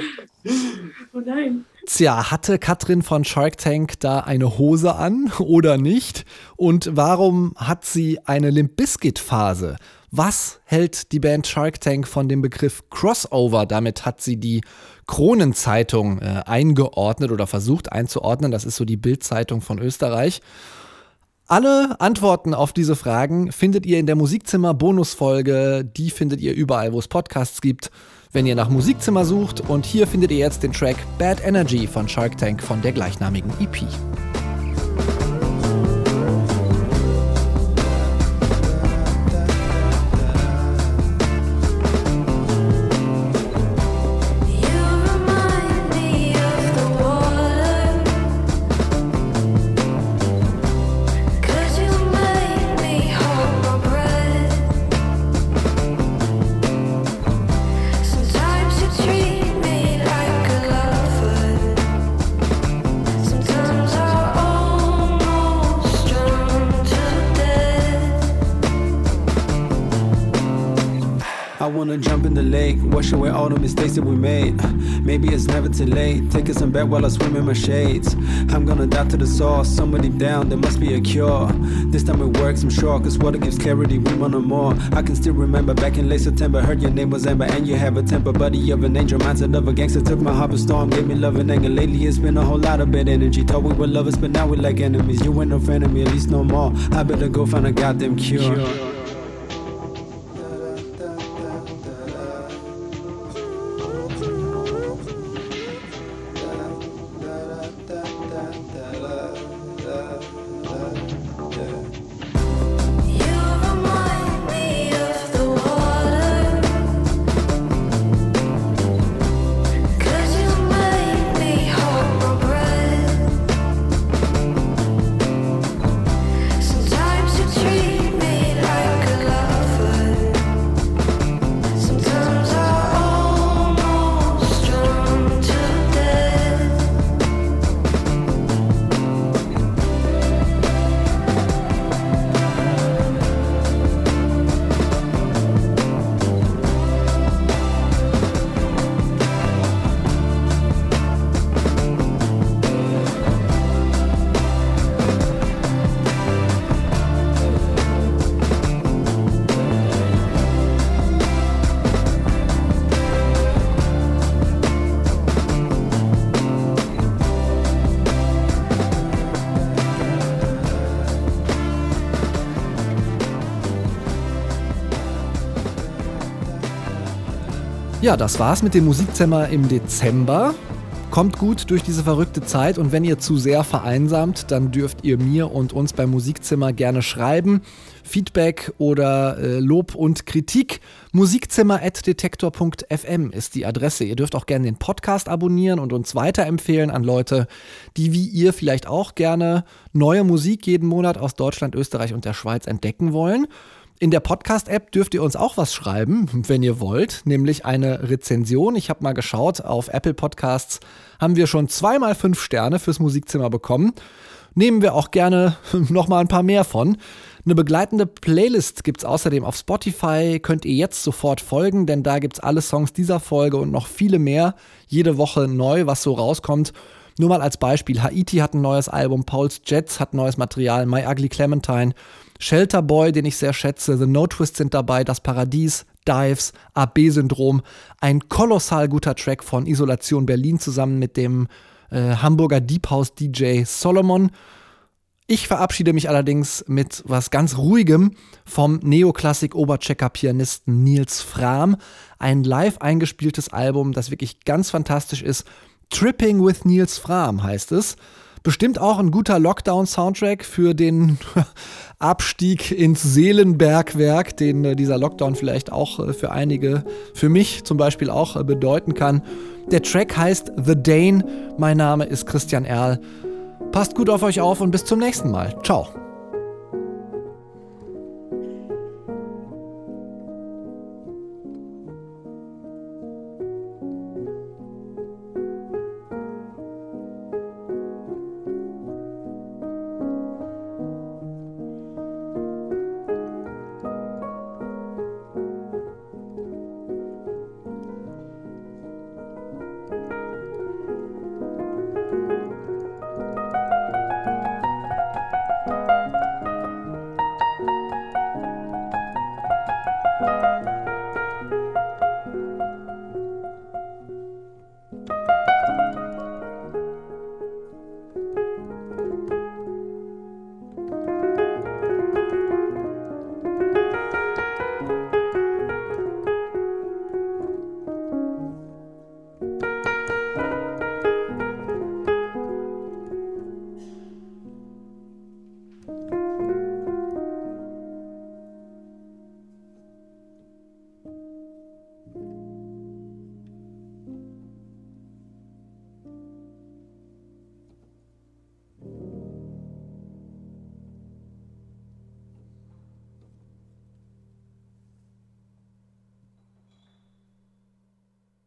Oh nein. Tja, hatte Katrin von Shark Tank da eine Hose an oder nicht? Und warum hat sie eine Limp Bizkit Phase? Was hält die Band Shark Tank von dem Begriff Crossover? Damit hat sie die Kronenzeitung äh, eingeordnet oder versucht einzuordnen. Das ist so die Bildzeitung von Österreich. Alle Antworten auf diese Fragen findet ihr in der Musikzimmer Bonusfolge. Die findet ihr überall, wo es Podcasts gibt. Wenn ihr nach Musikzimmer sucht und hier findet ihr jetzt den Track Bad Energy von Shark Tank von der gleichnamigen EP. Wanna jump in the lake, wash away all the mistakes that we made. Maybe it's never too late. Take us in bed while I swim in my shades. I'm gonna dive to the source, somewhere deep down there must be a cure. This time it works, I'm sure, cause water gives clarity. We want no more. I can still remember back in late September, heard your name was Amber, and you have a temper, buddy of an angel, mindset of a gangster. Took my heart by storm, gave me love and anger. Lately it's been a whole lot of bad energy. Thought we were lovers, but now we're like enemies. You ain't no friend of me, at least no more. I better go find a goddamn cure. You Ja, das war's mit dem Musikzimmer im Dezember. Kommt gut durch diese verrückte Zeit und wenn ihr zu sehr vereinsamt, dann dürft ihr mir und uns beim Musikzimmer gerne schreiben. Feedback oder äh, Lob und Kritik. Musikzimmer.detektor.fm ist die Adresse. Ihr dürft auch gerne den Podcast abonnieren und uns weiterempfehlen an Leute, die wie ihr vielleicht auch gerne neue Musik jeden Monat aus Deutschland, Österreich und der Schweiz entdecken wollen. In der Podcast-App dürft ihr uns auch was schreiben, wenn ihr wollt, nämlich eine Rezension. Ich habe mal geschaut, auf Apple Podcasts haben wir schon zweimal fünf Sterne fürs Musikzimmer bekommen. Nehmen wir auch gerne noch mal ein paar mehr von. Eine begleitende Playlist gibt's außerdem auf Spotify, könnt ihr jetzt sofort folgen, denn da gibt's alle Songs dieser Folge und noch viele mehr, jede Woche neu, was so rauskommt. Nur mal als Beispiel, Haiti hat ein neues Album, Pauls Jets hat neues Material, My Ugly Clementine, Shelter Boy, den ich sehr schätze, The No Twist sind dabei, Das Paradies, Dives, AB-Syndrom. Ein kolossal guter Track von Isolation Berlin zusammen mit dem äh, Hamburger Deep House DJ Solomon. Ich verabschiede mich allerdings mit was ganz Ruhigem vom Neoklassik-Oberchecker-Pianisten Nils Frahm. Ein live eingespieltes Album, das wirklich ganz fantastisch ist. Tripping with Nils Frahm heißt es. Bestimmt auch ein guter Lockdown-Soundtrack für den Abstieg ins Seelenbergwerk, den äh, dieser Lockdown vielleicht auch äh, für einige, für mich zum Beispiel auch äh, bedeuten kann. Der Track heißt The Dane. Mein Name ist Christian Erl. Passt gut auf euch auf und bis zum nächsten Mal. Ciao.